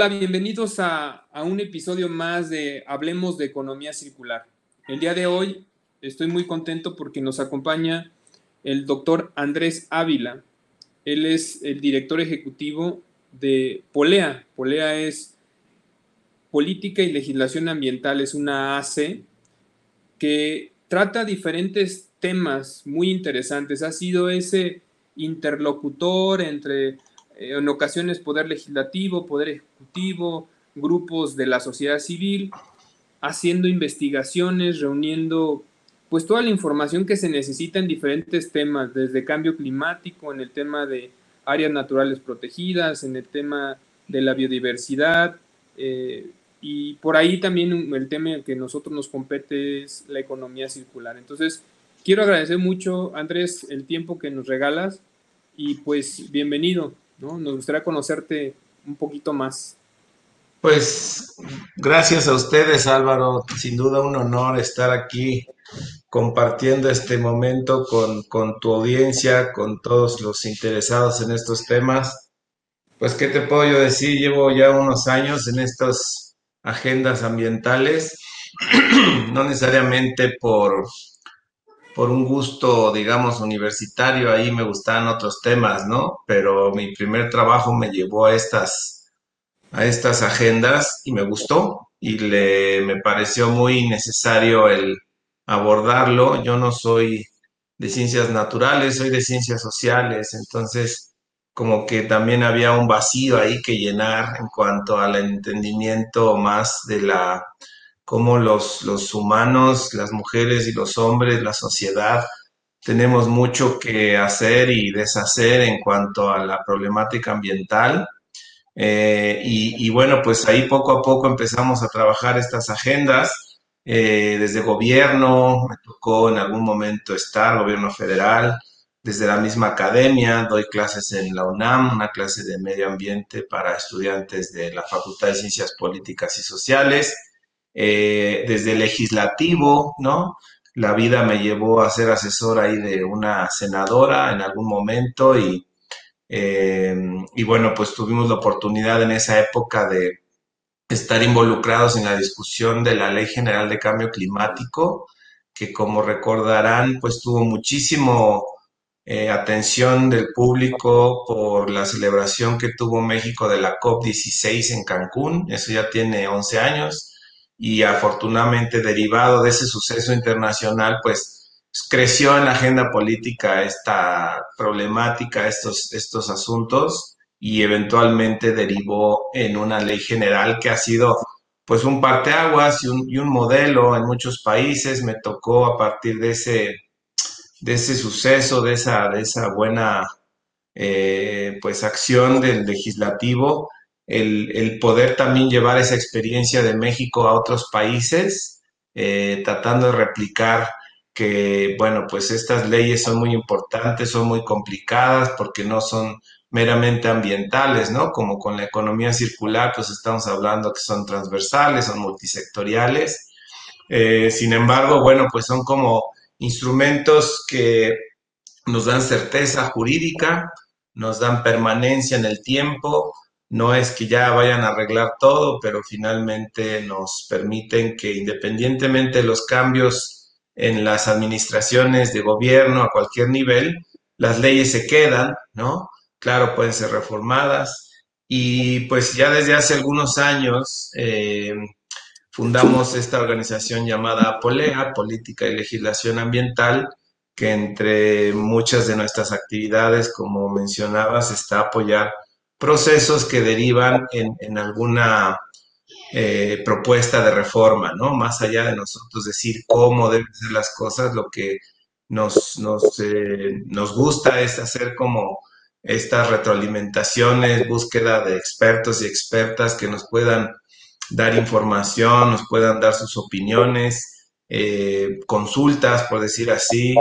Hola, bienvenidos a, un episodio más de Hablemos de Economía Circular. El día de hoy estoy muy contento porque nos acompaña el doctor Andrés Ávila. Él es el director ejecutivo de Polea. Polea es Política y Legislación Ambiental, es una AC que trata diferentes temas muy interesantes. Ha sido ese interlocutor entre en ocasiones poder legislativo, poder ejecutivo, grupos de la sociedad civil, haciendo investigaciones, reuniendo pues toda la información que se necesita en diferentes temas, desde cambio climático, en el tema de áreas naturales protegidas, en el tema de la biodiversidad, eh, y por ahí también el tema que nosotros nos compete es la economía circular. Entonces, quiero agradecer mucho, Andrés, el tiempo que nos regalas y pues bienvenido. Nos gustaría conocerte un poquito más. Pues gracias a ustedes, Álvaro. Sin duda un honor estar aquí compartiendo este momento con, con tu audiencia, con todos los interesados en estos temas. Pues, ¿qué te puedo yo decir? Llevo ya unos años en estas agendas ambientales, no necesariamente por por un gusto, digamos, universitario, ahí me gustaban otros temas, ¿no? Pero mi primer trabajo me llevó a estas, a estas agendas y me gustó y le, me pareció muy necesario el abordarlo. Yo no soy de ciencias naturales, soy de ciencias sociales, entonces como que también había un vacío ahí que llenar en cuanto al entendimiento más de la cómo los, los humanos, las mujeres y los hombres, la sociedad, tenemos mucho que hacer y deshacer en cuanto a la problemática ambiental. Eh, y, bueno, pues ahí poco a poco empezamos a trabajar estas agendas. Eh, desde gobierno, me tocó en algún momento estar, gobierno federal, desde la misma academia, doy clases en la UNAM, una clase de medio ambiente para estudiantes de la Facultad de Ciencias Políticas y Sociales. Eh, desde legislativo, ¿no? La vida me llevó a ser asesor ahí de una senadora en algún momento y, eh, y bueno, pues tuvimos la oportunidad en esa época de estar involucrados en la discusión de la Ley General de Cambio Climático, que como recordarán, pues tuvo muchísimo eh, atención del público por la celebración que tuvo México de la COP16 en Cancún, eso ya tiene 11 años, y afortunadamente derivado de ese suceso internacional, pues creció en la agenda política esta problemática, estos, estos asuntos y eventualmente derivó en una ley general que ha sido pues un parteaguas y un, y un modelo en muchos países. Me tocó a partir de ese, de ese suceso, de esa, de esa buena eh, pues acción del legislativo, el, poder también llevar esa experiencia de México a otros países, eh, tratando de replicar que, bueno, pues estas leyes son muy importantes, son muy complicadas porque no son meramente ambientales, ¿no? Como con la economía circular, pues estamos hablando que son transversales, son multisectoriales. Eh, sin embargo, bueno, pues son como instrumentos que nos dan certeza jurídica, nos dan permanencia en el tiempo, no es que ya vayan a arreglar todo, pero finalmente nos permiten que independientemente de los cambios en las administraciones de gobierno a cualquier nivel, las leyes se quedan, ¿no? Claro, pueden ser reformadas. Y pues ya desde hace algunos años eh, fundamos esta organización llamada APOLEA, Política y Legislación Ambiental, que entre muchas de nuestras actividades, como mencionabas, está apoyar procesos que derivan en, alguna eh, propuesta de reforma, ¿no? Más allá de nosotros decir cómo deben ser las cosas, lo que nos, nos, eh, nos gusta es hacer como estas retroalimentaciones, búsqueda de expertos y expertas que nos puedan dar información, nos puedan dar sus opiniones, eh, consultas, por decir así.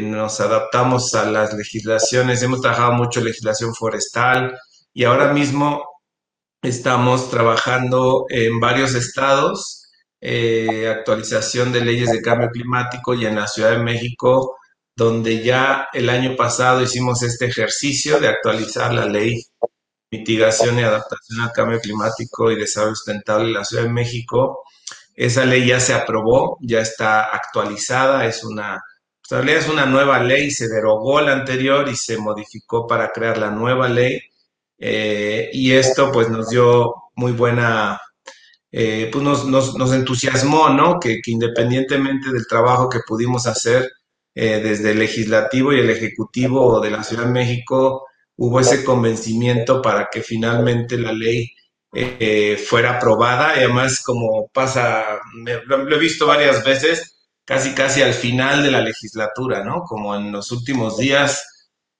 nos adaptamos a las legislaciones, hemos trabajado mucho legislación forestal, y ahora mismo estamos trabajando en varios estados, eh, actualización de leyes de cambio climático y en la Ciudad de México, donde ya el año pasado hicimos este ejercicio de actualizar la ley mitigación y adaptación al cambio climático y desarrollo sustentable de la Ciudad de México. Esa ley ya se aprobó, ya está actualizada, es una, es una nueva ley, se derogó la anterior y se modificó para crear la nueva ley. Eh, y esto pues nos dio muy buena, eh, pues nos, nos, entusiasmó, ¿no? Que, que, independientemente del trabajo que pudimos hacer eh, desde el legislativo y el ejecutivo de la Ciudad de México, hubo ese convencimiento para que finalmente la ley fuera aprobada. Y además, como pasa, lo, he visto varias veces, casi casi al final de la legislatura, ¿no? Como en los últimos días.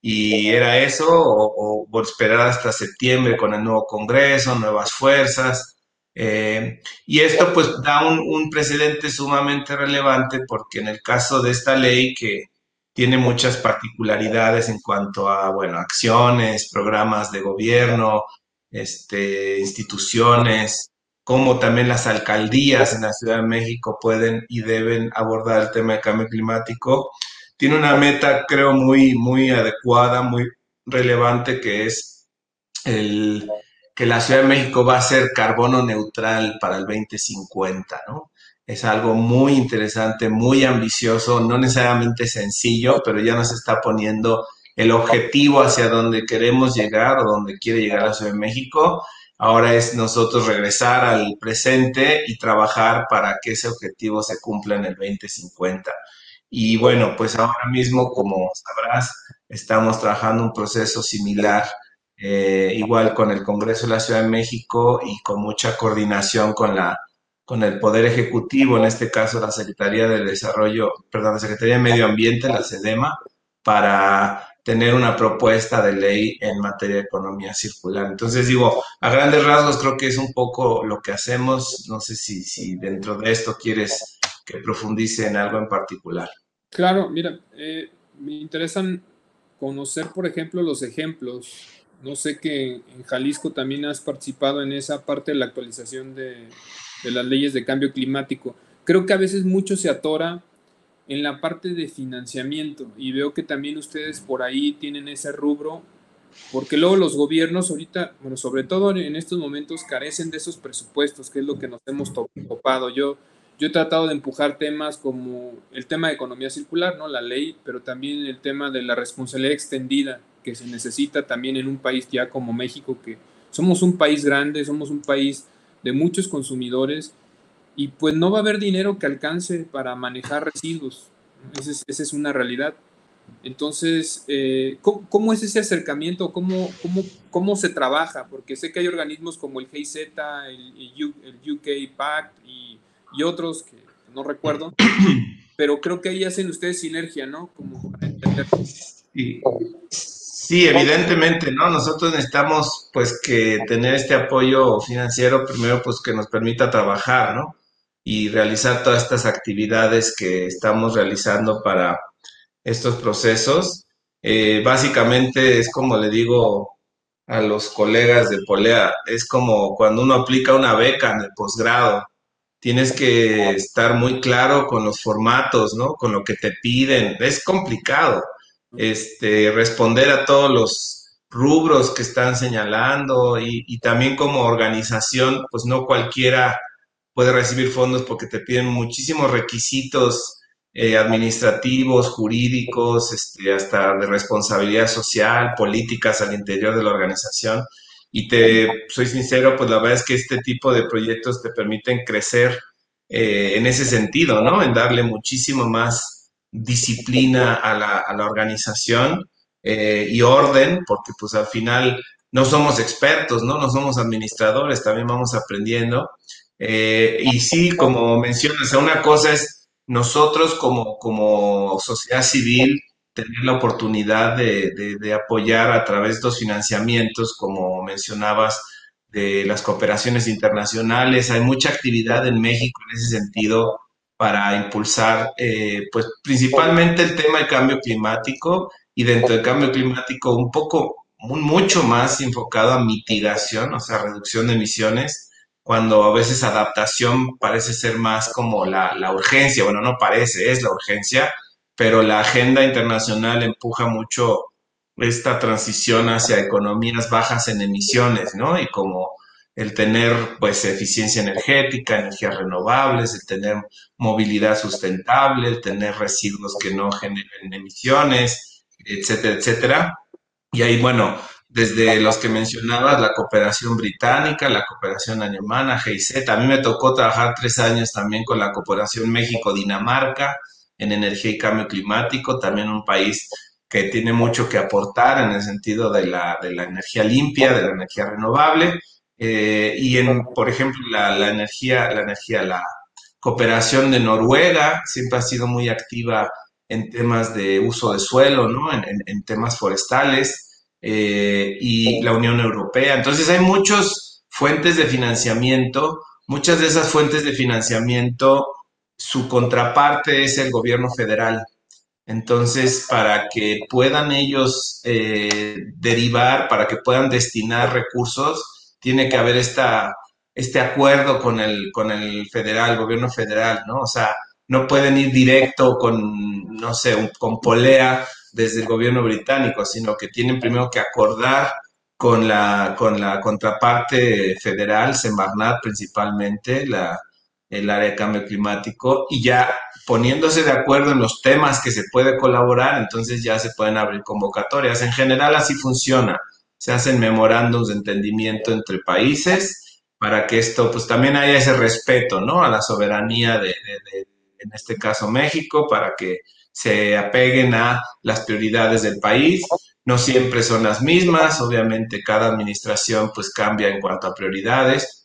Y era eso, o, esperar hasta septiembre con el nuevo Congreso, nuevas fuerzas. Eh, y esto pues da un, un, precedente sumamente relevante porque en el caso de esta ley que tiene muchas particularidades en cuanto a, bueno, acciones, programas de gobierno, este, instituciones, como también las alcaldías en la Ciudad de México pueden y deben abordar el tema de cambio climático. Tiene una meta, creo, muy, muy adecuada, muy relevante, que es el, que la Ciudad de México va a ser carbono neutral para el 2050, ¿no? Es algo muy interesante, muy ambicioso, no necesariamente sencillo, pero ya nos está poniendo el objetivo hacia donde queremos llegar o donde quiere llegar la Ciudad de México. Ahora es nosotros regresar al presente y trabajar para que ese objetivo se cumpla en el 2050. Y bueno, pues ahora mismo, como sabrás, estamos trabajando un proceso similar eh, igual con el Congreso de la Ciudad de México y con mucha coordinación con la con el Poder Ejecutivo, en este caso la Secretaría de Desarrollo, perdón, la Secretaría de Medio Ambiente, la SEDEMA, para tener una propuesta de ley en materia de economía circular. Entonces digo, a grandes rasgos creo que es un poco lo que hacemos. No sé si, si dentro de esto quieres que profundice en algo en particular. Claro, mira, eh, me interesan conocer, por ejemplo, los ejemplos no sé que en Jalisco también has participado en esa parte de la actualización de, las leyes de cambio climático. Creo que a veces mucho se atora en la parte de financiamiento y veo que también ustedes por ahí tienen ese rubro, porque luego los gobiernos ahorita, bueno, sobre todo en estos momentos carecen de esos presupuestos, que es lo que nos hemos topado. Yo, yo he tratado de empujar temas como el tema de economía circular, ¿no? La ley, pero también el tema de la responsabilidad extendida que se necesita también en un país ya como México, que somos un país grande, somos un país de muchos consumidores y pues no va a haber dinero que alcance para manejar residuos. Esa es, esa es una realidad. Entonces, eh, ¿cómo, es ese acercamiento? ¿Cómo, cómo, ¿Cómo se trabaja? Porque sé que hay organismos como el GIZ, el, el UK Pact y, y, otros que no recuerdo, pero creo que ahí hacen ustedes sinergia, ¿no? Como para entender. Sí, evidentemente, ¿no? Nosotros necesitamos, pues, que tener este apoyo financiero, primero, pues, que nos permita trabajar, ¿no? Y realizar todas estas actividades que estamos realizando para estos procesos. Eh, básicamente es como le digo a los colegas de Polea, es como cuando uno aplica una beca en el posgrado. Tienes que estar muy claro con los formatos, ¿no? Con lo que te piden. Es complicado este, responder a todos los rubros que están señalando y, también como organización, pues no cualquiera puede recibir fondos porque te piden muchísimos requisitos eh, administrativos, jurídicos, este, hasta de responsabilidad social, políticas al interior de la organización. Y te soy sincero, pues la verdad es que este tipo de proyectos te permiten crecer eh, en ese sentido, ¿no? En darle muchísimo más disciplina a la, a la organización eh, y orden, porque pues al final no somos expertos, ¿no? No somos administradores, también vamos aprendiendo. Eh, y sí, como mencionas, una cosa es nosotros como, como sociedad civil tener la oportunidad de, de, de apoyar a través de los financiamientos, como mencionabas, de las cooperaciones internacionales. Hay mucha actividad en México en ese sentido para impulsar, eh, pues principalmente el tema del cambio climático y dentro del cambio climático un poco, mucho más enfocado a mitigación, o sea, reducción de emisiones, cuando a veces adaptación parece ser más como la, la urgencia, bueno, no parece, es la urgencia, pero la agenda internacional empuja mucho esta transición hacia economías bajas en emisiones, ¿no? Y como el tener pues eficiencia energética, energías renovables, el tener movilidad sustentable, el tener residuos que no generen emisiones, etcétera, etcétera. Y ahí, bueno, desde los que mencionabas, la cooperación británica, la cooperación alemana, GIZ. A mí me tocó trabajar tres años también con la cooperación México-Dinamarca en energía y cambio climático, también un país que tiene mucho que aportar en el sentido de la, de la energía limpia, de la energía renovable. Eh, y en, por ejemplo, la, la, energía, la energía, la cooperación de Noruega siempre ha sido muy activa en temas de uso de suelo, ¿no? En, en, temas forestales eh, y la Unión Europea. Entonces hay muchas fuentes de financiamiento, muchas de esas fuentes de financiamiento, su contraparte es el gobierno federal. Entonces, para que puedan ellos eh, derivar, para que puedan destinar recursos, tiene que haber esta, este acuerdo con el, con el federal, el gobierno federal, ¿no? O sea, no pueden ir directo con, no sé, con polea desde el gobierno británico, sino que tienen primero que acordar con la, con la contraparte federal, Semarnat principalmente, la, el área de cambio climático, y ya poniéndose de acuerdo en los temas que se puede colaborar, entonces ya se pueden abrir convocatorias. En general así funciona. Se hacen memorándums de entendimiento entre países para que esto, pues también haya ese respeto, ¿no? A la soberanía de, de en este caso México, para que se apeguen a las prioridades del país. No siempre son las mismas, obviamente cada administración pues cambia en cuanto a prioridades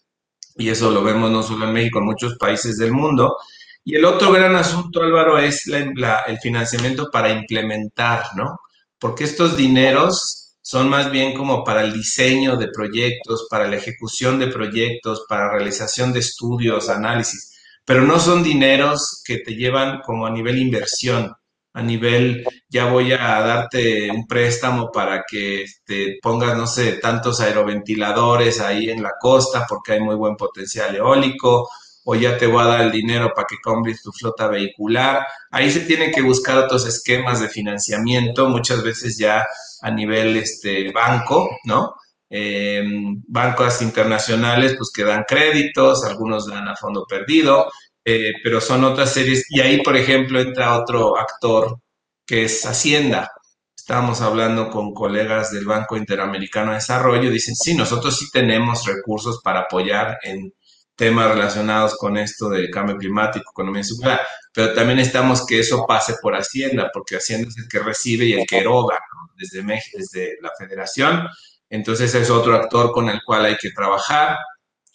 y eso lo vemos no solo en México, en muchos países del mundo. Y el otro gran asunto, Álvaro, es el financiamiento para implementar, ¿no? Porque estos dineros son más bien como para el diseño de proyectos, para la ejecución de proyectos, para realización de estudios, análisis pero no son dineros que te llevan como a nivel inversión, a nivel, ya voy a darte un préstamo para que te este, pongas, no sé, tantos aeroventiladores ahí en la costa porque hay muy buen potencial eólico, o ya te voy a dar el dinero para que compres tu flota vehicular. Ahí se tienen que buscar otros esquemas de financiamiento, muchas veces ya a nivel este, banco, ¿no? Eh, bancos internacionales pues que dan créditos, algunos dan a fondo perdido, eh, pero son otras series. Y ahí, por ejemplo, entra otro actor que es Hacienda. Estábamos hablando con colegas del Banco Interamericano de Desarrollo, dicen, sí, nosotros sí tenemos recursos para apoyar en temas relacionados con esto del cambio climático, economía circular, pero también estamos que eso pase por Hacienda, porque Hacienda es el que recibe y el que eroga desde México, desde la federación, entonces es otro actor con el cual hay que trabajar.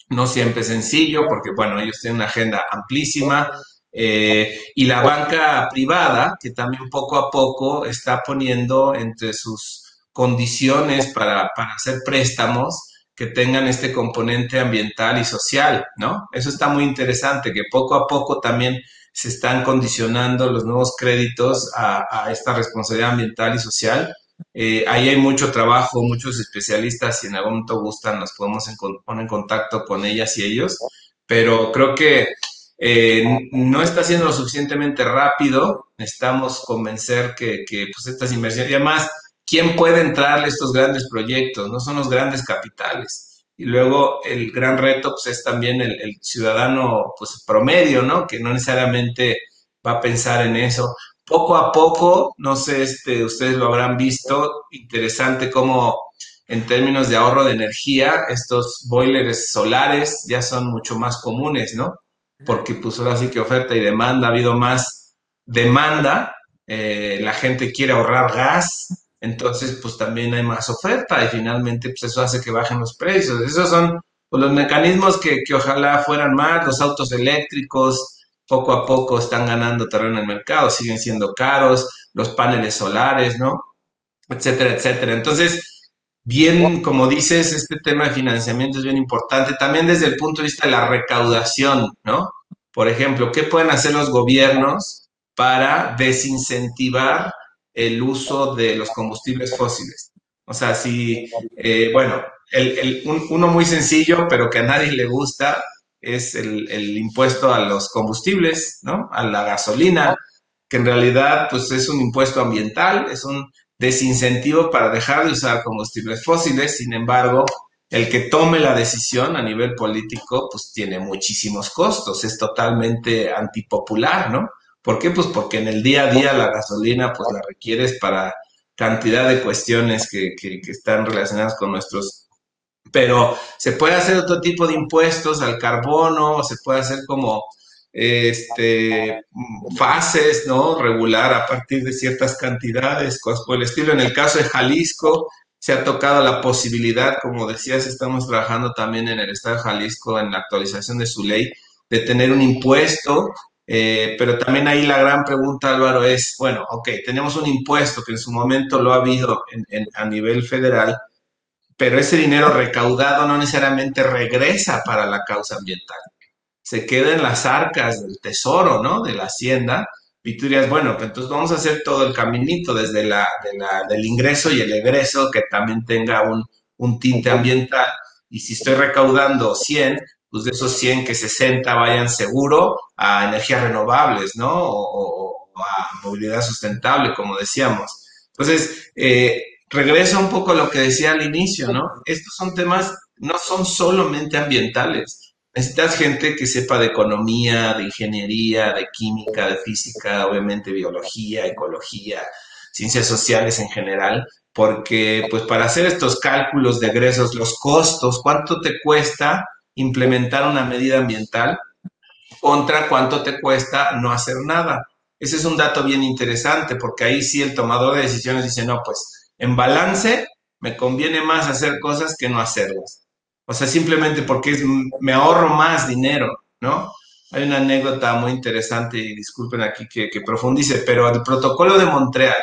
No siempre es sencillo porque, bueno, ellos tienen una agenda amplísima. Eh, y la banca privada, que también poco a poco está poniendo entre sus condiciones para, para hacer préstamos que tengan este componente ambiental y social, ¿no? Eso está muy interesante, que poco a poco también se están condicionando los nuevos créditos a, a esta responsabilidad ambiental y social eh, ahí hay mucho trabajo, muchos especialistas, si en algún momento gustan, nos podemos poner en contacto con ellas y ellos, pero creo que eh, no está siendo lo suficientemente rápido. Necesitamos convencer que, pues, estas inversiones, y además, ¿quién puede entrar a estos grandes proyectos? No son los grandes capitales. Y luego el gran reto pues, es también el, el ciudadano pues, promedio, ¿no? Que no necesariamente va a pensar en eso poco a poco, no sé, este, ustedes lo habrán visto, interesante cómo en términos de ahorro de energía, estos boilers solares ya son mucho más comunes, ¿no? Porque pues ahora sí que oferta y demanda, ha habido más demanda, eh, la gente quiere ahorrar gas, entonces pues también hay más oferta y finalmente pues eso hace que bajen los precios. Esos son pues, los mecanismos que, que ojalá fueran más, los autos eléctricos, poco a poco están ganando terreno en el mercado, siguen siendo caros, los paneles solares, ¿no? Etcétera, etcétera. Entonces, bien, como dices, este tema de financiamiento es bien importante, también desde el punto de vista de la recaudación, ¿no? Por ejemplo, ¿qué pueden hacer los gobiernos para desincentivar el uso de los combustibles fósiles? O sea, si, eh, bueno, el, uno muy sencillo, pero que a nadie le gusta, es el, impuesto a los combustibles, ¿no? A la gasolina, que en realidad pues es un impuesto ambiental, es un desincentivo para dejar de usar combustibles fósiles. Sin embargo, el que tome la decisión a nivel político, pues tiene muchísimos costos, es totalmente antipopular, ¿no? ¿Por qué? Pues porque en el día a día la gasolina, pues la requieres para cantidad de cuestiones que, que, que están relacionadas con nuestros pero se puede hacer otro tipo de impuestos al carbono, se puede hacer como este, fases, ¿no? Regular a partir de ciertas cantidades, cosas por el estilo. En el caso de Jalisco, se ha tocado la posibilidad, como decías, estamos trabajando también en el Estado de Jalisco en la actualización de su ley, de tener un impuesto, eh, pero también ahí la gran pregunta, Álvaro, es, bueno, ok, tenemos un impuesto que en su momento lo ha habido a nivel federal, pero ese dinero recaudado no necesariamente regresa para la causa ambiental. Se queda en las arcas del tesoro, ¿no? De la hacienda. Y tú dirías, bueno, pues entonces vamos a hacer todo el caminito desde la, del ingreso y el egreso que también tenga un, un tinte ambiental. Y si estoy recaudando 100, pues de esos 100 que 60 vayan seguro a energías renovables, ¿no? O, o a movilidad sustentable, como decíamos. Entonces, eh, regreso un poco a lo que decía al inicio, ¿no? Estos son temas, no son solamente ambientales. Necesitas gente que sepa de economía, de ingeniería, de química, de física, obviamente biología, ecología, ciencias sociales en general, porque pues para hacer estos cálculos de egresos, los costos, cuánto te cuesta implementar una medida ambiental contra cuánto te cuesta no hacer nada. Ese es un dato bien interesante porque ahí sí el tomador de decisiones dice, no, pues en balance, me conviene más hacer cosas que no hacerlas. O sea, simplemente porque me ahorro más dinero, ¿no? Hay una anécdota muy interesante, y disculpen aquí que, profundice, pero el protocolo de Montreal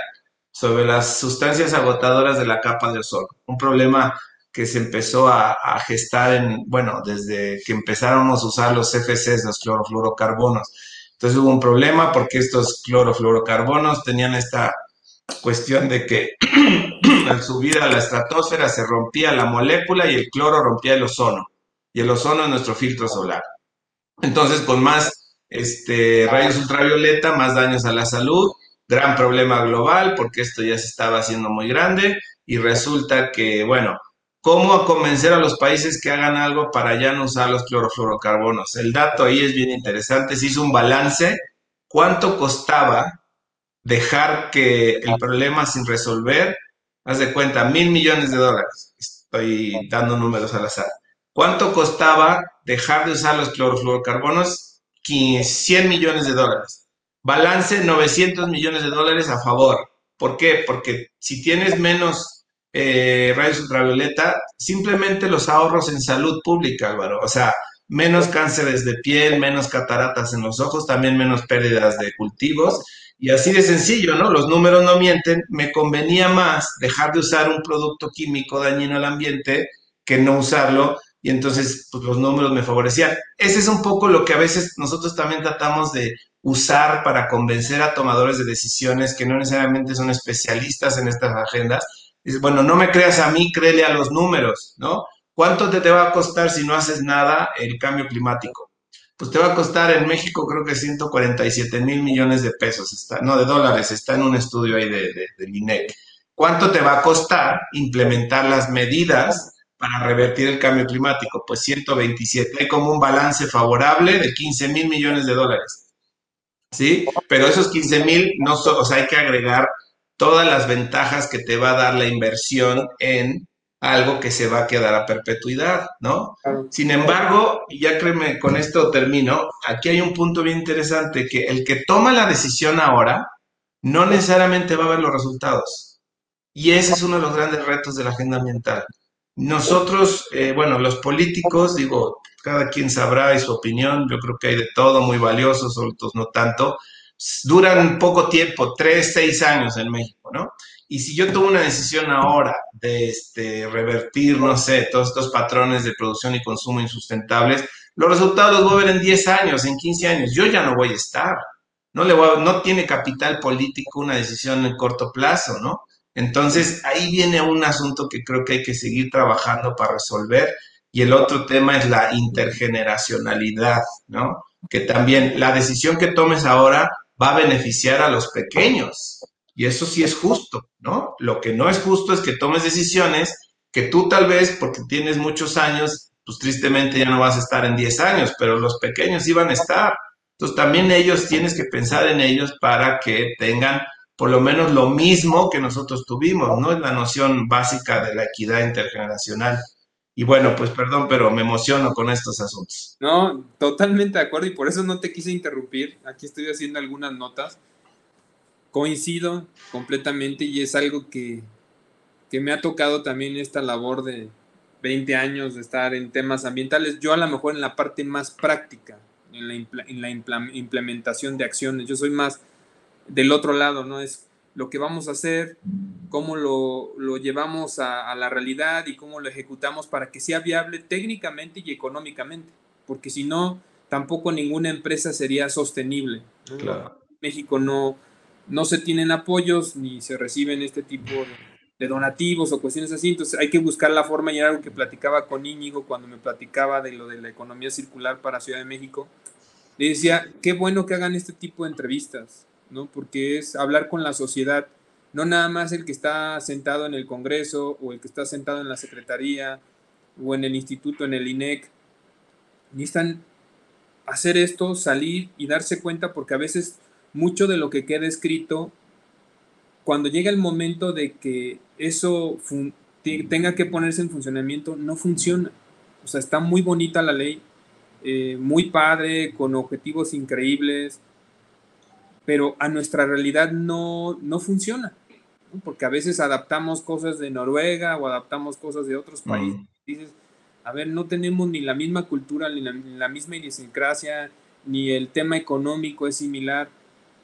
sobre las sustancias agotadoras de la capa de ozono, un problema que se empezó a, a, gestar en, bueno, desde que empezáramos a usar los CFCs, los clorofluorocarbonos. Entonces hubo un problema porque estos clorofluorocarbonos tenían esta cuestión de que al subir a la estratosfera se rompía la molécula y el cloro rompía el ozono. Y el ozono es nuestro filtro solar. Entonces, con más este, rayos ultravioleta, más daños a la salud, gran problema global porque esto ya se estaba haciendo muy grande y resulta que, bueno, ¿cómo convencer a los países que hagan algo para ya no usar los clorofluorocarbonos? El dato ahí es bien interesante, se hizo un balance, ¿cuánto costaba dejar que el problema sin resolver, haz de cuenta, mil millones de dólares. Estoy dando números al azar. ¿Cuánto costaba dejar de usar los clorofluorocarbonos? 100 millones de dólares. Balance 900 millones de dólares a favor. ¿Por qué? Porque si tienes menos eh, rayos ultravioleta, simplemente los ahorros en salud pública, Álvaro. O sea, menos cánceres de piel, menos cataratas en los ojos, también menos pérdidas de cultivos y así de sencillo, ¿no? Los números no mienten. Me convenía más dejar de usar un producto químico dañino al ambiente que no usarlo y entonces pues, los números me favorecían. Ese es un poco lo que a veces nosotros también tratamos de usar para convencer a tomadores de decisiones que no necesariamente son especialistas en estas agendas. Dice, bueno, no me creas a mí, créele a los números, ¿no? ¿Cuánto te, te va a costar si no haces nada el cambio climático? Pues te va a costar en México creo que 147 mil millones de pesos, está, no de dólares, está en un estudio ahí de, de. ¿Cuánto te va a costar implementar las medidas para revertir el cambio climático? Pues 127. Hay como un balance favorable de 15 mil millones de dólares. ¿Sí? Pero esos 15 mil, no o sea, hay que agregar todas las ventajas que te va a dar la inversión en algo que se va a quedar a perpetuidad, ¿no? Sin embargo, ya créeme, con esto termino, aquí hay un punto bien interesante, que el que toma la decisión ahora no necesariamente va a ver los resultados. Y ese es uno de los grandes retos de la agenda ambiental. Nosotros, eh, bueno, los políticos, digo, cada quien sabrá y su opinión, yo creo que hay de todo muy valiosos, otros no tanto, duran poco tiempo, tres, seis años en México, ¿no? Y si yo tomo una decisión ahora de este, revertir, no sé, todos estos patrones de producción y consumo insustentables, los resultados los voy a ver en 10 años, en 15 años. Yo ya no voy a estar. No, le voy no tiene capital político una decisión en corto plazo, ¿no? Entonces, ahí viene un asunto que creo que hay que seguir trabajando para resolver. Y el otro tema es la intergeneracionalidad, ¿no? Que también la decisión que tomes ahora va a beneficiar a los pequeños, Y eso sí es justo, ¿no? Lo que no es justo es que tomes decisiones que tú tal vez, porque tienes muchos años, pues tristemente ya no vas a estar en 10 años, pero los pequeños iban a estar. Entonces también ellos tienes que pensar en ellos para que tengan por lo menos lo mismo que nosotros tuvimos, ¿no? Es la noción básica de la equidad intergeneracional. Y bueno, pues perdón, pero me emociono con estos asuntos. No, totalmente de acuerdo y por eso no te quise interrumpir. Aquí estoy haciendo algunas notas. Coincido completamente y es algo que, que me ha tocado también esta labor de 20 años de estar en temas ambientales. Yo a lo mejor en la parte más práctica, en la, en la implementación de acciones. Yo soy más del otro lado, ¿no? Es lo que vamos a hacer, cómo lo, lo llevamos a, a, la realidad y cómo lo ejecutamos para que sea viable técnicamente y económicamente, porque si no, tampoco ninguna empresa sería sostenible. Claro. México no, no se tienen apoyos ni se reciben este tipo de, donativos o cuestiones así, entonces hay que buscar la forma y era algo que platicaba con Íñigo cuando me platicaba de lo de la economía circular para Ciudad de México. Le decía, qué bueno que hagan este tipo de entrevistas, ¿no? Porque es hablar con la sociedad, no nada más el que está sentado en el Congreso o el que está sentado en la Secretaría o en el instituto, en el INEC. Necesitan hacer esto, salir y darse cuenta porque a veces mucho de lo que queda escrito, cuando llega el momento de que eso tenga que ponerse en funcionamiento, no funciona. O sea, está muy bonita la ley, eh, muy padre, con objetivos increíbles, pero a nuestra realidad no, no funciona, ¿no? porque a veces adaptamos cosas de Noruega o adaptamos cosas de otros países. Dices, a ver, no tenemos ni la misma cultura, ni la, ni la misma idiosincrasia, ni el tema económico es similar.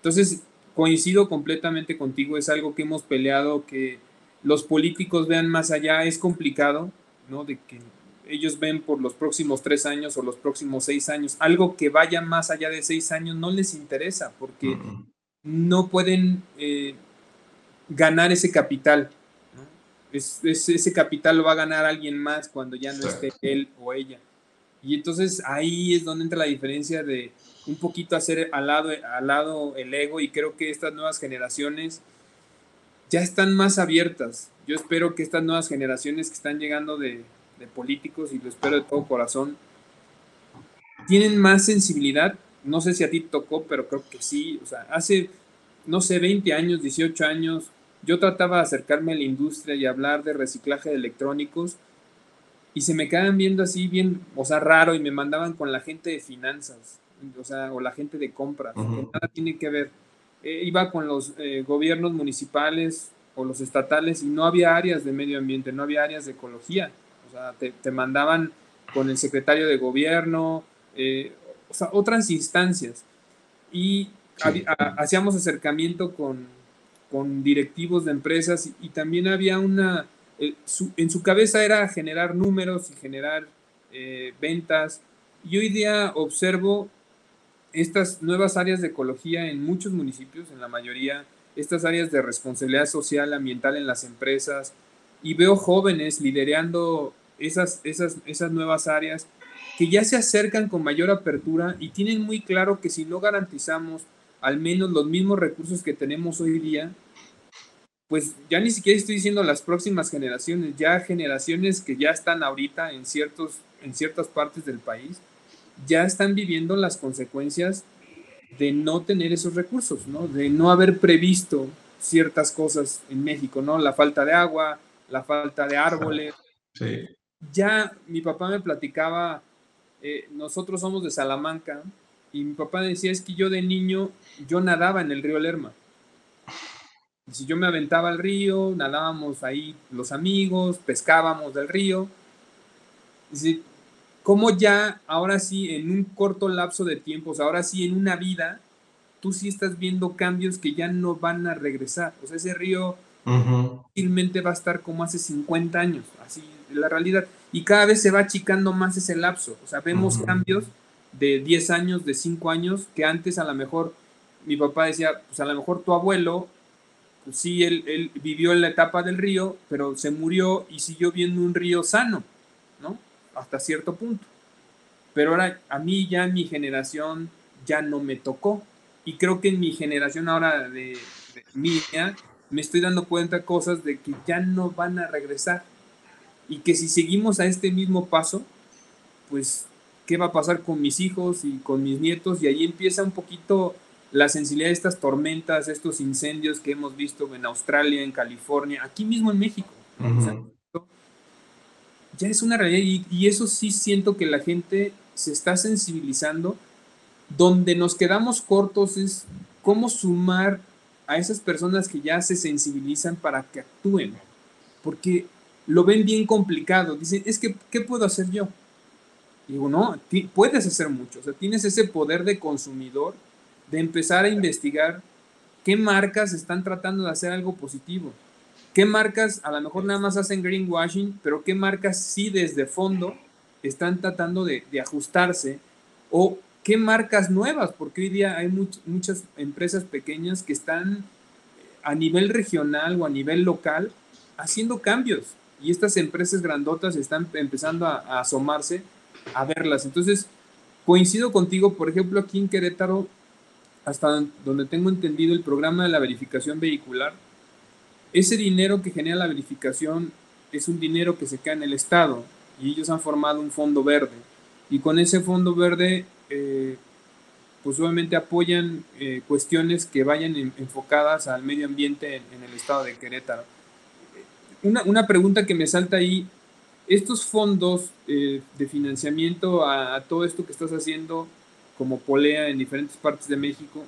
Entonces, coincido completamente contigo, es algo que hemos peleado, que los políticos vean más allá, es complicado, ¿no? De que ellos ven por los próximos tres años o los próximos seis años. Algo que vaya más allá de seis años no les interesa porque uh -uh. no pueden eh, ganar ese capital. ¿no? Es, es, ese capital lo va a ganar alguien más cuando ya no esté él o ella. Y entonces ahí es donde entra la diferencia de un poquito hacer al lado, al lado el ego y creo que estas nuevas generaciones ya están más abiertas. Yo espero que estas nuevas generaciones que están llegando de, políticos y lo espero de todo corazón, tienen más sensibilidad. No sé si a ti tocó, pero creo que sí. O sea, hace, no sé, 20 años, 18 años, yo trataba de acercarme a la industria y hablar de reciclaje de electrónicos y se me quedaban viendo así bien, o sea, raro y me mandaban con la gente de finanzas, o sea, o la gente de compras, uh -huh. que nada tiene que ver. Eh, iba con los eh, gobiernos municipales o los estatales y no había áreas de medio ambiente, no había áreas de ecología sea, te, te, mandaban con el secretario de gobierno, eh, o sea, otras instancias. Y sí. hacíamos acercamiento con, con, directivos de empresas y, y también había una, eh, su, en su cabeza era generar números y generar eh, ventas. Y hoy día observo estas nuevas áreas de ecología en muchos municipios, en la mayoría, estas áreas de responsabilidad social, ambiental en las empresas, y veo jóvenes liderando esas, esas, esas nuevas áreas que ya se acercan con mayor apertura y tienen muy claro que si no garantizamos al menos los mismos recursos que tenemos hoy día, pues ya ni siquiera estoy diciendo las próximas generaciones, ya generaciones que ya están ahorita en, ciertos, en ciertas partes del país, ya están viviendo las consecuencias de no tener esos recursos, ¿no? de no haber previsto ciertas cosas en México, ¿no? La falta de agua, la falta de árboles. Sí ya mi papá me platicaba, eh, nosotros somos de Salamanca, y mi papá decía, es que yo de niño, yo nadaba en el río Lerma. Y si yo me aventaba al río, nadábamos ahí los amigos, pescábamos del río. Dice, ¿cómo ya, ahora sí, en un corto lapso de tiempo, o sea, ahora sí, en una vida, tú sí estás viendo cambios que ya no van a regresar? O sea, ese río fácilmente uh -huh. va a estar como hace 50 años, así la realidad. Y cada vez se va achicando más ese lapso. O sea, vemos uh -huh. cambios de 10 años, de 5 años, que antes a lo mejor mi papá decía, pues a lo mejor tu abuelo, pues sí, él, él vivió en la etapa del río, pero se murió y siguió viendo un río sano, ¿no? Hasta cierto punto. Pero ahora a mí ya mi generación ya no me tocó. Y creo que en mi generación ahora de, mía, me estoy dando cuenta cosas de que ya no van a regresar y que si seguimos a este mismo paso, pues, ¿qué va a pasar con mis hijos y con mis nietos? Y ahí empieza un poquito la sensibilidad de estas tormentas, estos incendios que hemos visto en Australia, en California, aquí mismo en México. Ya es una realidad y, y, eso sí siento que la gente se está sensibilizando. Donde nos quedamos cortos es cómo sumar a esas personas que ya se sensibilizan para que actúen. Porque lo ven bien complicado. Dicen, es que, ¿qué puedo hacer yo? digo, no, puedes hacer mucho. O sea, tienes ese poder de consumidor de empezar a investigar qué marcas están tratando de hacer algo positivo. ¿Qué marcas a lo mejor nada más hacen greenwashing, pero qué marcas sí desde fondo están tratando de, ajustarse? ¿O qué marcas nuevas? Porque hoy día hay muchas empresas pequeñas que están a nivel regional o a nivel local haciendo cambios y estas empresas grandotas están empezando a, asomarse a verlas. Entonces, coincido contigo, por ejemplo, aquí en Querétaro, hasta donde tengo entendido el programa de la verificación vehicular, ese dinero que genera la verificación es un dinero que se queda en el Estado y ellos han formado un fondo verde. Y con ese fondo verde, eh, pues obviamente apoyan eh, cuestiones que vayan enfocadas al medio ambiente en el estado de Querétaro una, pregunta que me salta ahí, estos fondos eh, de financiamiento a, todo esto que estás haciendo como polea en diferentes partes de México,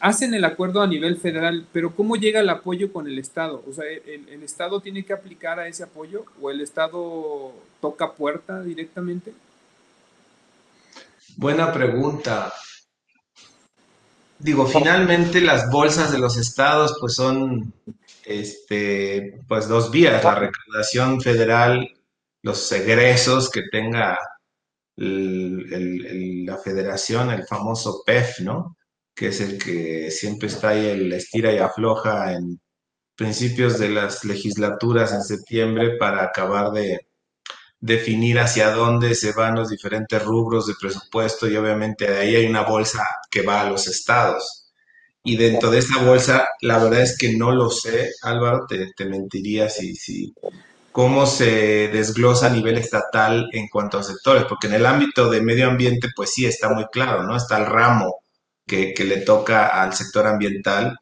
hacen el acuerdo a nivel federal, pero ¿cómo llega el apoyo con el Estado? O sea, ¿el, Estado tiene que aplicar a ese apoyo o el Estado toca puerta directamente? Buena pregunta. Digo, finalmente las bolsas de los estados pues son este, pues dos vías, la recaudación federal, los egresos que tenga la federación, el famoso PEF, ¿no? Que es el que siempre está ahí, el estira y afloja en principios de las legislaturas en septiembre para acabar de definir hacia dónde se van los diferentes rubros de presupuesto y obviamente de ahí hay una bolsa que va a los estados y dentro de esa bolsa, la verdad es que no lo sé, Álvaro, te, mentiría si, si, cómo se desglosa a nivel estatal en cuanto a sectores, porque en el ámbito de medio ambiente, pues sí, está muy claro, ¿no? Está el ramo que, le toca al sector ambiental,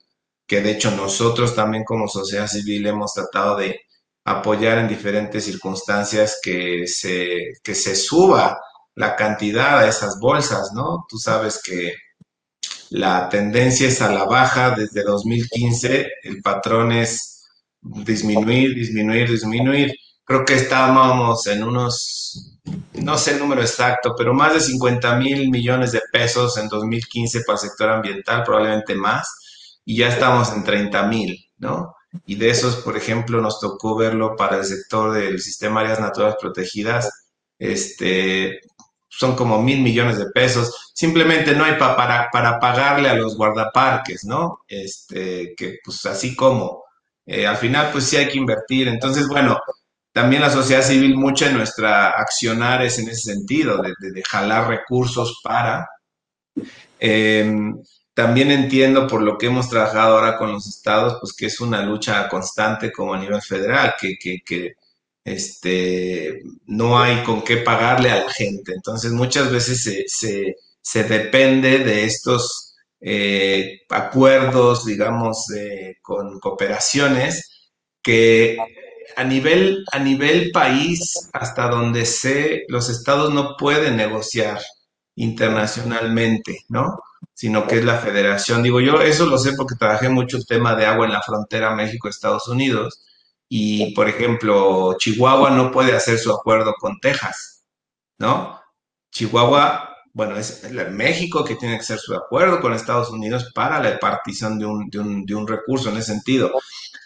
que de hecho nosotros también como sociedad civil hemos tratado de apoyar en diferentes circunstancias que se, que se suba la cantidad a esas bolsas, ¿no? Tú sabes que la tendencia es a la baja desde 2015, el patrón es disminuir, disminuir, disminuir. Creo que estábamos en unos, no sé el número exacto, pero más de 50 mil millones de pesos en 2015 para el sector ambiental, probablemente más, y ya estamos en 30 mil, ¿no? Y de esos, por ejemplo, nos tocó verlo para el sector del sistema áreas naturales protegidas, este, son como mil millones de pesos, simplemente no hay para, para pagarle a los guardaparques, ¿no? Este, que pues así como, eh, al final pues sí hay que invertir, entonces bueno, también la sociedad civil, mucha de nuestra accionar es en ese sentido, de, jalar recursos para. Em, también entiendo por lo que hemos trabajado ahora con los estados, pues que es una lucha constante como a nivel federal, que, que, que este, no hay con qué pagarle a la gente. Entonces muchas veces se, depende de estos eh, acuerdos, digamos, con cooperaciones que a nivel, a nivel país, hasta donde sé, los estados no pueden negociar internacionalmente, ¿no? Sino que es la federación. Digo, yo eso lo sé porque trabajé mucho el tema de agua en la frontera México-Estados Unidos y, por ejemplo, Chihuahua no puede hacer su acuerdo con Texas, ¿no? Chihuahua, bueno, es México que tiene que hacer su acuerdo con Estados Unidos para la partición de un, de un, de un recurso en ese sentido.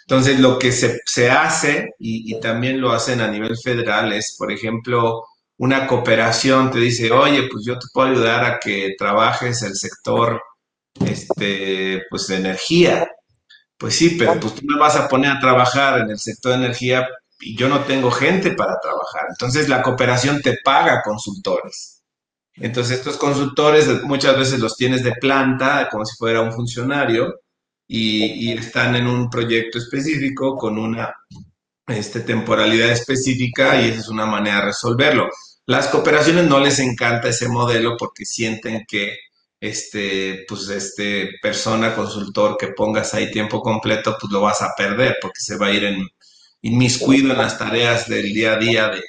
Entonces, lo que se, se hace, y, y, también lo hacen a nivel federal, es, por ejemplo, una cooperación te dice, oye, pues yo te puedo ayudar a que trabajes el sector este, pues, de energía, pues sí, pero pues tú me vas a poner a trabajar en el sector de energía y yo no tengo gente para trabajar. Entonces la cooperación te paga consultores. Entonces estos consultores muchas veces los tienes de planta, como si fuera un funcionario, y, están en un proyecto específico con una este, temporalidad específica y esa es una manera de resolverlo. Las cooperaciones no les encanta ese modelo porque sienten que este, pues este persona, consultor que pongas ahí tiempo completo, pues lo vas a perder porque se va a ir en, inmiscuido en las tareas del día a día de,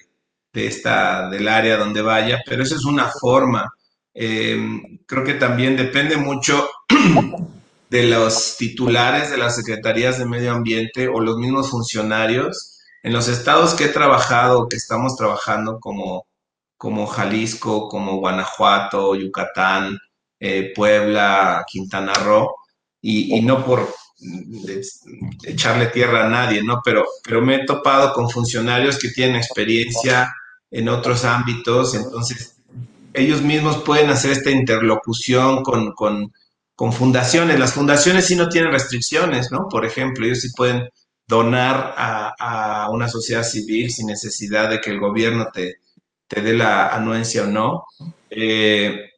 de esta, del área donde vaya, pero esa es una forma. Eh, creo que también depende mucho de los titulares de las secretarías de medio ambiente o los mismos funcionarios. En los estados que he trabajado, que estamos trabajando como, como Jalisco, como Guanajuato, Yucatán, eh, Puebla, Quintana Roo, y, no por echarle tierra a nadie, ¿no? Pero, pero me he topado con funcionarios que tienen experiencia en otros ámbitos, entonces ellos mismos pueden hacer esta interlocución con, con, con fundaciones. Las fundaciones sí no tienen restricciones, ¿no? Por ejemplo, ellos sí pueden donar a, una sociedad civil sin necesidad de que el gobierno te, te dé la anuencia o no. Eh,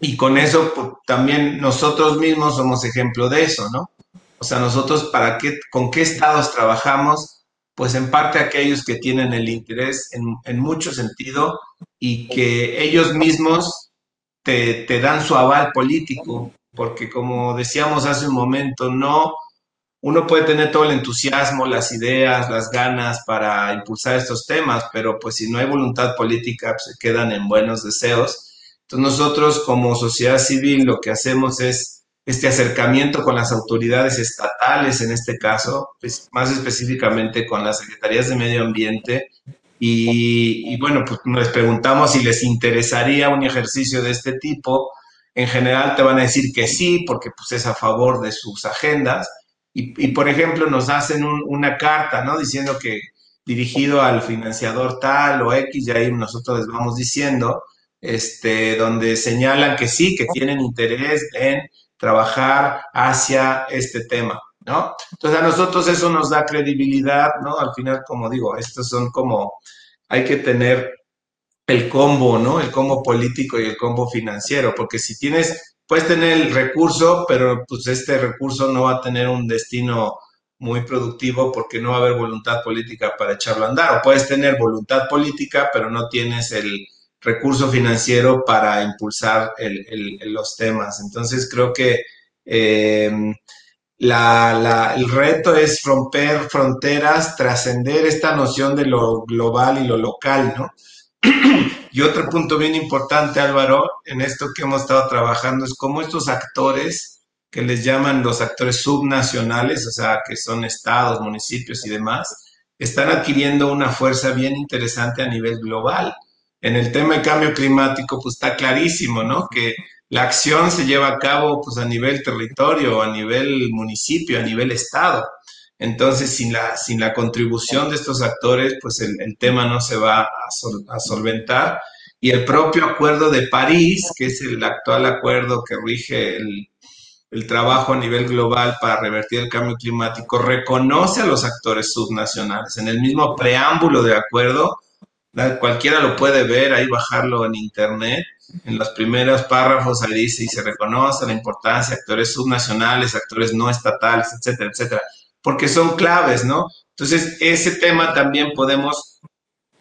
y con eso pues, también nosotros mismos somos ejemplo de eso, ¿no? O sea, nosotros para qué, con qué estados trabajamos, pues en parte aquellos que tienen el interés en, en mucho sentido y que ellos mismos te, te, dan su aval político porque como decíamos hace un momento, no, uno puede tener todo el entusiasmo, las ideas, las ganas para impulsar estos temas, pero pues si no hay voluntad política, pues se quedan en buenos deseos. Entonces nosotros como sociedad civil lo que hacemos es este acercamiento con las autoridades estatales, en este caso, pues más específicamente con las secretarías de medio ambiente, y, y bueno, pues nos preguntamos si les interesaría un ejercicio de este tipo, en general te van a decir que sí, porque pues, es a favor de sus agendas. Y, por ejemplo, nos hacen una carta, ¿no? Diciendo que dirigido al financiador tal o X, y ahí nosotros les vamos diciendo, este, donde señalan que sí, que tienen interés en trabajar hacia este tema, ¿no? Entonces a nosotros eso nos da credibilidad, ¿no? Al final, como digo, estos son como, hay que tener el combo, ¿no? El combo político y el combo financiero, porque si tienes, puedes tener el recurso, pero pues este recurso no va a tener un destino muy productivo porque no va a haber voluntad política para echarlo a andar. O puedes tener voluntad política, pero no tienes el recurso financiero para impulsar los temas. Entonces creo que em, el reto es romper fronteras, trascender esta noción de lo global y lo local, ¿no? Y otro punto bien importante, Álvaro, en esto que hemos estado trabajando es cómo estos actores, que les llaman los actores subnacionales, o sea, que son estados, municipios y demás, están adquiriendo una fuerza bien interesante a nivel global. En el tema del cambio climático, pues está clarísimo, ¿no? Que la acción se lleva a cabo pues a nivel territorio, a nivel municipio, a nivel estado. Entonces, sin la, sin la contribución de estos actores, pues el, tema no se va a, solventar. Y el propio Acuerdo de París, que es el actual acuerdo que rige el, el trabajo a nivel global para revertir el cambio climático, reconoce a los actores subnacionales. En el mismo preámbulo de acuerdo, cualquiera lo puede ver, ahí bajarlo en internet. En los primeros párrafos ahí dice y se reconoce la importancia de actores subnacionales, actores no estatales, etcétera, etcétera porque son claves, ¿no? Entonces, ese tema también podemos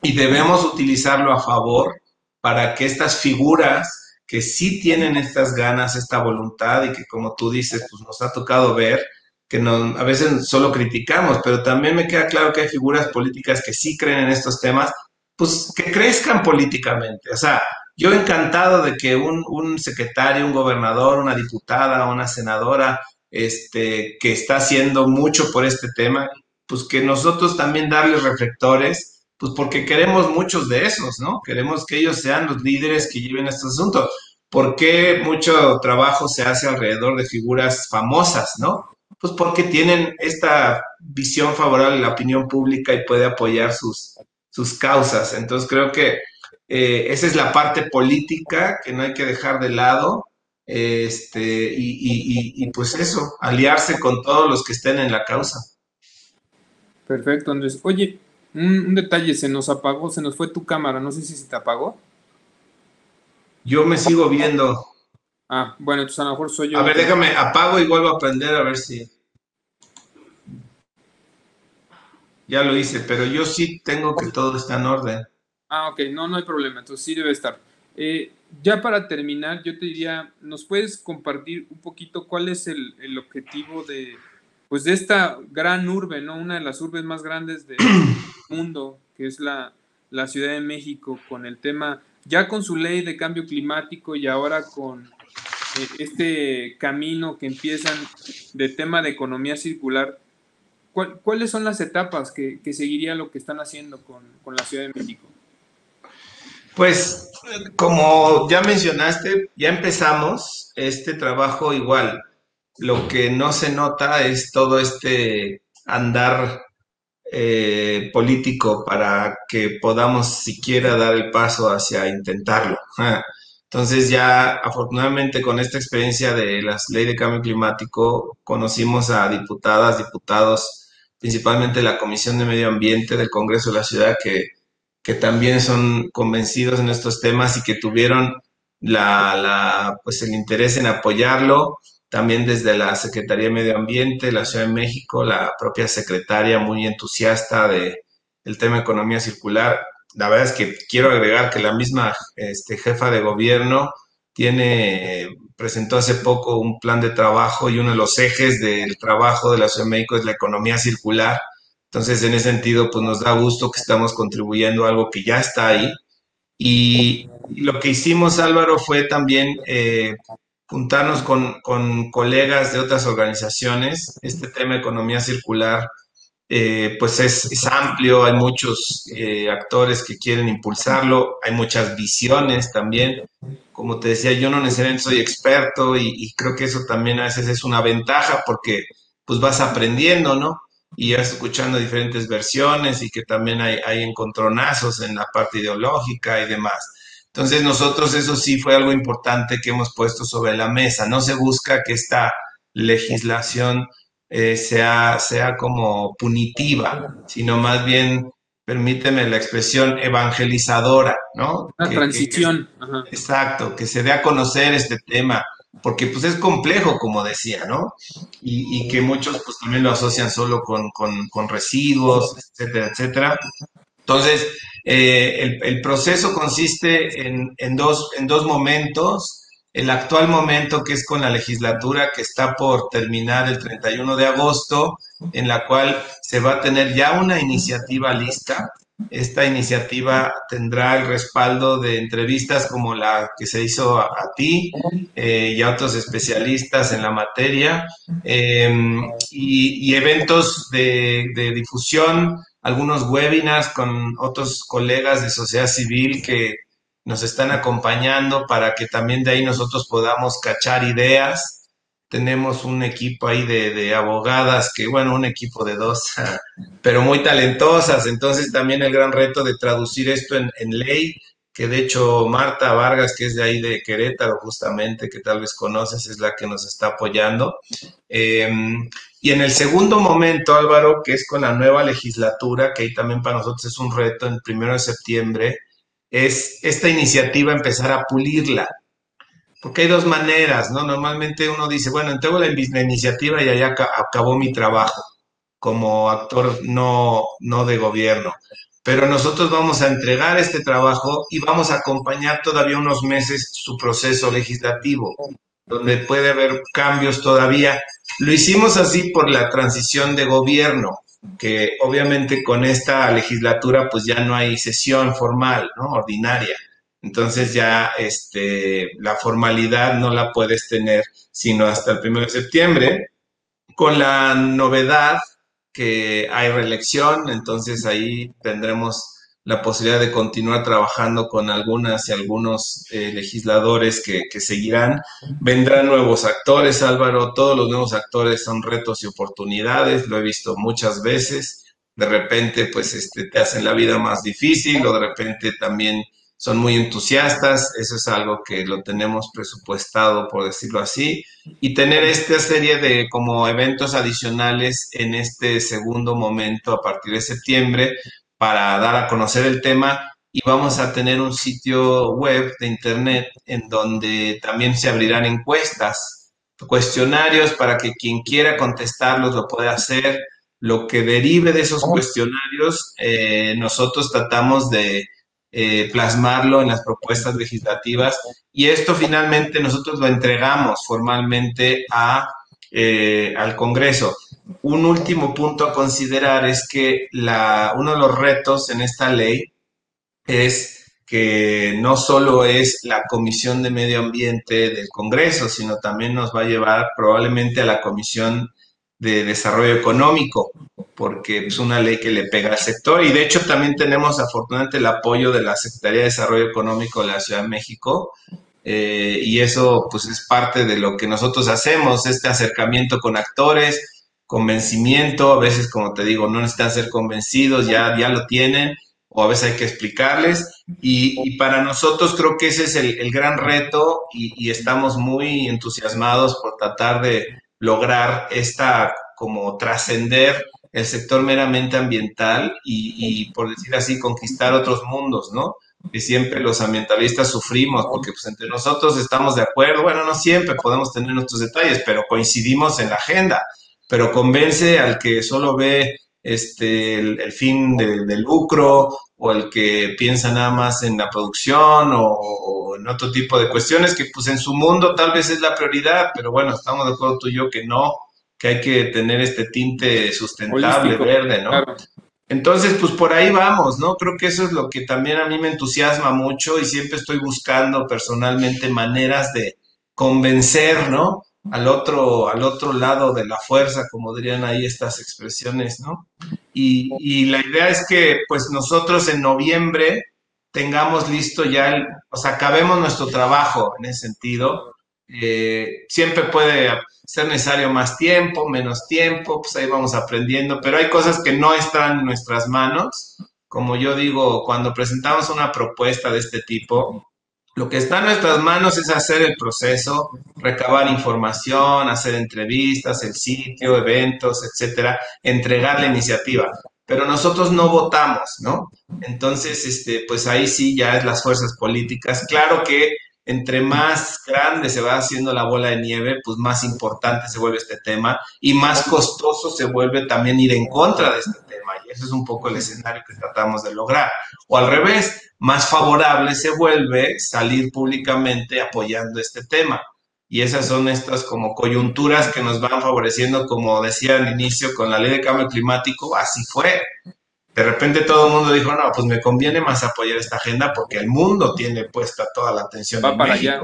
y debemos utilizarlo a favor para que estas figuras que sí tienen estas ganas, esta voluntad y que como tú dices, pues nos ha tocado ver, que no, a veces solo criticamos, pero también me queda claro que hay figuras políticas que sí creen en estos temas, pues que crezcan políticamente. O sea, yo encantado de que un, un secretario, un gobernador, una diputada, una senadora este, que está haciendo mucho por este tema, pues que nosotros también darles reflectores, pues porque queremos muchos de esos, ¿no? Queremos que ellos sean los líderes que lleven estos asuntos. ¿Por qué mucho trabajo se hace alrededor de figuras famosas, ¿no? Pues porque tienen esta visión favorable a la opinión pública y puede apoyar sus, sus causas. Entonces creo que eh, esa es la parte política que no hay que dejar de lado este, y, y, y, pues eso, aliarse con todos los que estén en la causa. Perfecto, Andrés. Oye, un, detalle, se nos apagó, se nos fue tu cámara, no sé si se te apagó. Yo me sigo viendo. Ah, bueno, entonces a lo mejor soy yo. A ver, déjame, apago y vuelvo a aprender a ver si. Ya lo hice, pero yo sí tengo que todo está en orden. Ah, ok, no, no hay problema, entonces sí debe estar. Eh, ya para terminar, yo te diría, ¿nos puedes compartir un poquito cuál es el, el, objetivo de, pues de esta gran urbe, ¿no? Una de las urbes más grandes del mundo, que es la, la Ciudad de México, con el tema, ya con su ley de cambio climático y ahora con eh, este camino que empiezan de tema de economía circular, ¿cuáles son las etapas que, que, seguiría lo que están haciendo con, con la Ciudad de México? Pues, como ya mencionaste, ya empezamos este trabajo igual. Lo que no se nota es todo este andar eh, político para que podamos siquiera dar el paso hacia intentarlo. Entonces ya afortunadamente con esta experiencia de la ley de cambio climático conocimos a diputadas, diputados, principalmente la Comisión de Medio Ambiente del Congreso de la Ciudad que, que también son convencidos en estos temas y que tuvieron la, la, pues el interés en apoyarlo. También desde la Secretaría de Medio Ambiente, la Ciudad de México, la propia secretaria muy entusiasta de el tema de economía circular la verdad es que quiero agregar que la misma este, jefa de gobierno tiene, presentó hace poco un plan de trabajo y uno de los ejes del trabajo de la Ciudad de México es la economía circular. Entonces, en ese sentido, pues nos da gusto que estamos contribuyendo a algo que ya está ahí. Y lo que hicimos, Álvaro, fue también eh, juntarnos con, con colegas de otras organizaciones. Este tema de economía circular eh, pues es, amplio, hay muchos eh, actores que quieren impulsarlo, hay muchas visiones también. Como te decía, yo no necesariamente soy experto y, creo que eso también a veces es una ventaja porque pues vas aprendiendo, ¿no? Y vas escuchando diferentes versiones y que también hay, hay encontronazos en la parte ideológica y demás. Entonces nosotros eso sí fue algo importante que hemos puesto sobre la mesa. No se busca que esta legislación eh, sea, sea como punitiva, sino más bien, permíteme la expresión, evangelizadora, ¿no? Una transición. exacto, que se dé a conocer este tema, porque pues es complejo, como decía, ¿no? Y, que muchos pues también lo asocian solo con, residuos, etcétera, etcétera. Entonces, eh, el, el, proceso consiste en, en, dos, en dos momentos el actual momento que es con la legislatura que está por terminar el 31 de agosto, en la cual se va a tener ya una iniciativa lista. Esta iniciativa tendrá el respaldo de entrevistas como la que se hizo a, ti eh, y a otros especialistas en la materia em, y, eventos de, de difusión, algunos webinars con otros colegas de sociedad civil que nos están acompañando para que también de ahí nosotros podamos cachar ideas. Tenemos un equipo ahí de, abogadas, que bueno, un equipo de dos, pero muy talentosas. Entonces también el gran reto de traducir esto en, ley, que de hecho Marta Vargas, que es de ahí de Querétaro justamente, que tal vez conoces, es la que nos está apoyando. Em, y en el segundo momento, Álvaro, que es con la nueva legislatura, que ahí también para nosotros es un reto, en el primero de septiembre, es esta iniciativa empezar a pulirla. Porque hay dos maneras, ¿no? Normalmente uno dice, bueno, entrego la, iniciativa y allá acabó mi trabajo como actor no, no de gobierno. Pero nosotros vamos a entregar este trabajo y vamos a acompañar todavía unos meses su proceso legislativo, donde puede haber cambios todavía. Lo hicimos así por la transición de gobierno que obviamente con esta legislatura pues ya no hay sesión formal, ¿no? Ordinaria. Entonces ya este, la formalidad no la puedes tener sino hasta el 1 de septiembre, con la novedad que hay reelección, entonces ahí tendremos la posibilidad de continuar trabajando con algunas y algunos eh, legisladores que, que, seguirán. Vendrán nuevos actores, Álvaro, todos los nuevos actores son retos y oportunidades, lo he visto muchas veces. De repente, pues, este, te hacen la vida más difícil o de repente también son muy entusiastas, eso es algo que lo tenemos presupuestado, por decirlo así, y tener esta serie de como eventos adicionales en este segundo momento a partir de septiembre, para dar a conocer el tema. Y vamos a tener un sitio web de internet en donde también se abrirán encuestas, cuestionarios para que quien quiera contestarlos lo pueda hacer. lo que derive de esos cuestionarios, eh, nosotros tratamos de eh, plasmarlo en las propuestas legislativas y esto finalmente nosotros lo entregamos formalmente a, eh, al Congreso. Un último punto a considerar es que la, uno de los retos en esta ley es que no solo es la Comisión de Medio Ambiente del Congreso, sino también nos va a llevar probablemente a la Comisión de Desarrollo Económico, porque es una ley que le pega al sector. Y de hecho también tenemos afortunadamente el apoyo de la Secretaría de Desarrollo Económico de la Ciudad de México eh, y eso pues es parte de lo que nosotros hacemos, este acercamiento con actores, convencimiento, a veces como te digo, no necesitan ser convencidos, ya, ya lo tienen o a veces hay que explicarles. Y, para nosotros creo que ese es el, gran reto y estamos muy entusiasmados por tratar de lograr esta como trascender el sector meramente ambiental y, por decir así, conquistar otros mundos, ¿no? Que siempre los ambientalistas sufrimos porque pues entre nosotros estamos de acuerdo, bueno, no siempre podemos tener nuestros detalles, pero coincidimos en la agenda, pero convence al que solo ve este, el, fin del lucro o el que piensa nada más en la producción o, en otro tipo de cuestiones que pues en su mundo tal vez es la prioridad, pero bueno, estamos de acuerdo tú y yo que no, que hay que tener este tinte sustentable, verde, ¿no? Entonces, pues por ahí vamos, ¿no? Creo que eso es lo que también a mí me entusiasma mucho y siempre estoy buscando personalmente maneras de convencer, ¿no? Al otro, al otro lado de la fuerza, como dirían ahí estas expresiones, ¿no? Y, la idea es que pues nosotros en noviembre tengamos listo ya, o sea, acabemos nuestro trabajo en ese sentido. Eh, siempre puede ser necesario más tiempo, menos tiempo, pues ahí vamos aprendiendo, pero hay cosas que no están en nuestras manos. Como yo digo, cuando presentamos una propuesta de este tipo, lo que está en nuestras manos es hacer el proceso, recabar información, hacer entrevistas, el sitio, eventos, etcétera, entregar la iniciativa. Pero nosotros no votamos, ¿no? Entonces, este, pues ahí sí ya es las fuerzas políticas. Claro que entre más grande se va haciendo la bola de nieve, pues más importante se vuelve este tema y más costoso se vuelve también ir en contra de este tema. Y ese es un poco el escenario que tratamos de lograr. O al revés, más favorable se vuelve salir públicamente apoyando este tema. Y esas son estas como coyunturas que nos van favoreciendo, como decía al inicio, con la ley de cambio climático, así fue. De repente todo el mundo dijo, no, pues me conviene más apoyar esta agenda porque el mundo tiene puesta toda la atención Va para allá.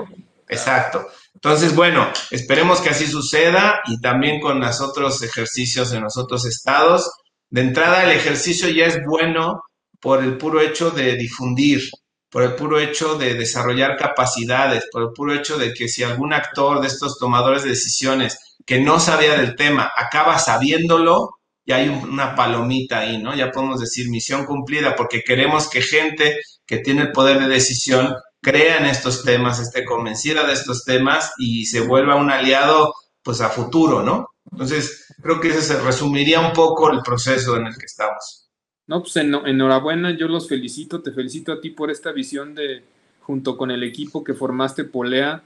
Exacto. Entonces, bueno, esperemos que así suceda y también con los otros ejercicios en los otros estados. De entrada, el ejercicio ya es bueno por el puro hecho de difundir, por el puro hecho de desarrollar capacidades, por el puro hecho de que si algún actor de estos tomadores de decisiones que no sabía del tema acaba sabiéndolo, ya hay una palomita ahí, ¿no? Ya podemos decir misión cumplida porque queremos que gente que tiene el poder de decisión crea en estos temas, esté convencida de estos temas y se vuelva un aliado pues a futuro, ¿no? Entonces, creo que ese se resumiría un poco el proceso en el que estamos. No, pues enhorabuena, yo los felicito, te felicito a ti por esta visión de, junto con el equipo que formaste Polea.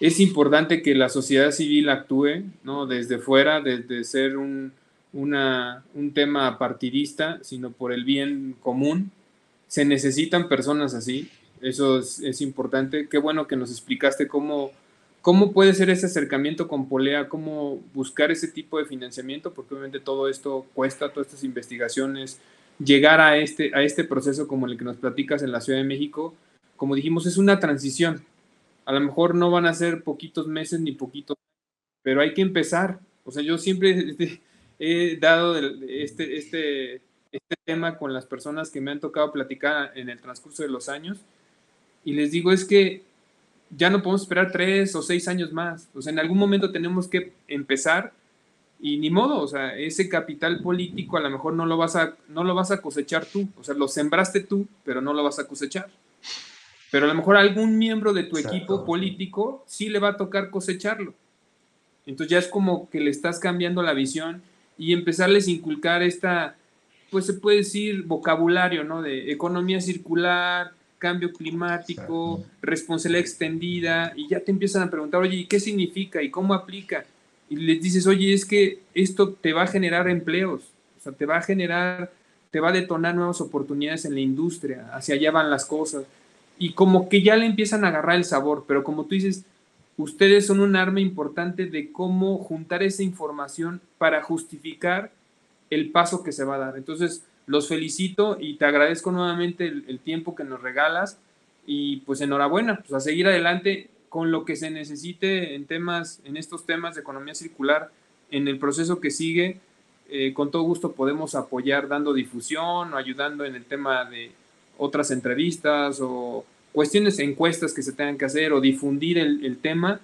Es importante que la sociedad civil actúe, ¿no? Desde fuera, desde ser un, una, un tema partidista, sino por el bien común. Se necesitan personas así, eso es, es importante. Qué bueno que nos explicaste cómo, cómo puede ser ese acercamiento con Polea, cómo buscar ese tipo de financiamiento, porque obviamente todo esto cuesta, todas estas investigaciones, llegar a este, a este proceso como el que nos platicas en la Ciudad de México, como dijimos, es una transición. A lo mejor no van a ser poquitos meses ni poquitos, pero hay que empezar. O sea, yo siempre he dado este, este, este tema con las personas que me han tocado platicar en el transcurso de los años y les digo es que ya no podemos esperar tres o seis años más. O sea, en algún momento tenemos que empezar y ni modo, o sea, ese capital político a lo mejor no lo vas a, no lo vas a cosechar tú, o sea, lo sembraste tú, pero no lo vas a cosechar. Pero a lo mejor algún miembro de tu equipo político sí le va a tocar cosecharlo. Entonces ya es como que le estás cambiando la visión y empezarles a inculcar esta, pues se puede decir, vocabulario, ¿no? De economía circular, cambio climático, responsabilidad extendida, y ya te empiezan a preguntar, oye, ¿qué significa y cómo aplica? y les dices, oye, es que esto te va a generar empleos. O O sea, te va a generar, te va a detonar nuevas oportunidades en la industria, hacia allá van las cosas. Y como que ya le empiezan a agarrar el sabor, pero como tú dices, ustedes son un arma importante de cómo juntar esa información para justificar el paso que se va a dar. Entonces, los felicito y te agradezco nuevamente el, tiempo que nos regalas y pues enhorabuena, pues a seguir adelante con lo que se necesite en temas, en estos temas de economía circular, en el proceso que sigue, eh, con todo gusto podemos apoyar dando difusión o ayudando en el tema de otras entrevistas o cuestiones, encuestas que se tengan que hacer o difundir el, tema.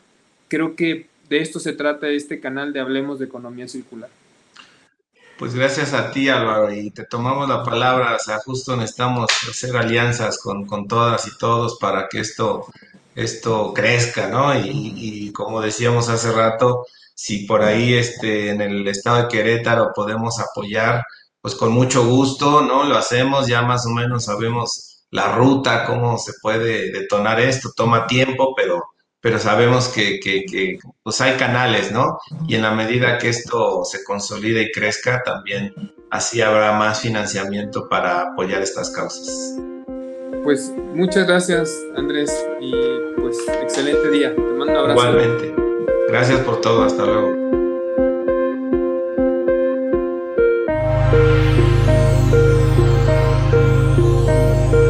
Creo que de esto se trata este canal de Hablemos de Economía Circular. Pues gracias a ti, Álvaro, y te tomamos la palabra. O sea, justo necesitamos hacer alianzas con, todas y todos para que esto, esto crezca, ¿no? Y, como decíamos hace rato, si por ahí este, en el estado de Querétaro podemos apoyar, pues con mucho gusto, ¿no? Lo hacemos, ya más o menos sabemos la ruta, cómo se puede detonar esto, toma tiempo, pero pero sabemos que, que, pues hay canales, ¿no? Y en la medida que esto se consolide y crezca, también así habrá más financiamiento para apoyar estas causas. Pues muchas gracias, Andrés, y pues excelente día. Te mando un abrazo. Igualmente. Gracias por todo. Hasta luego.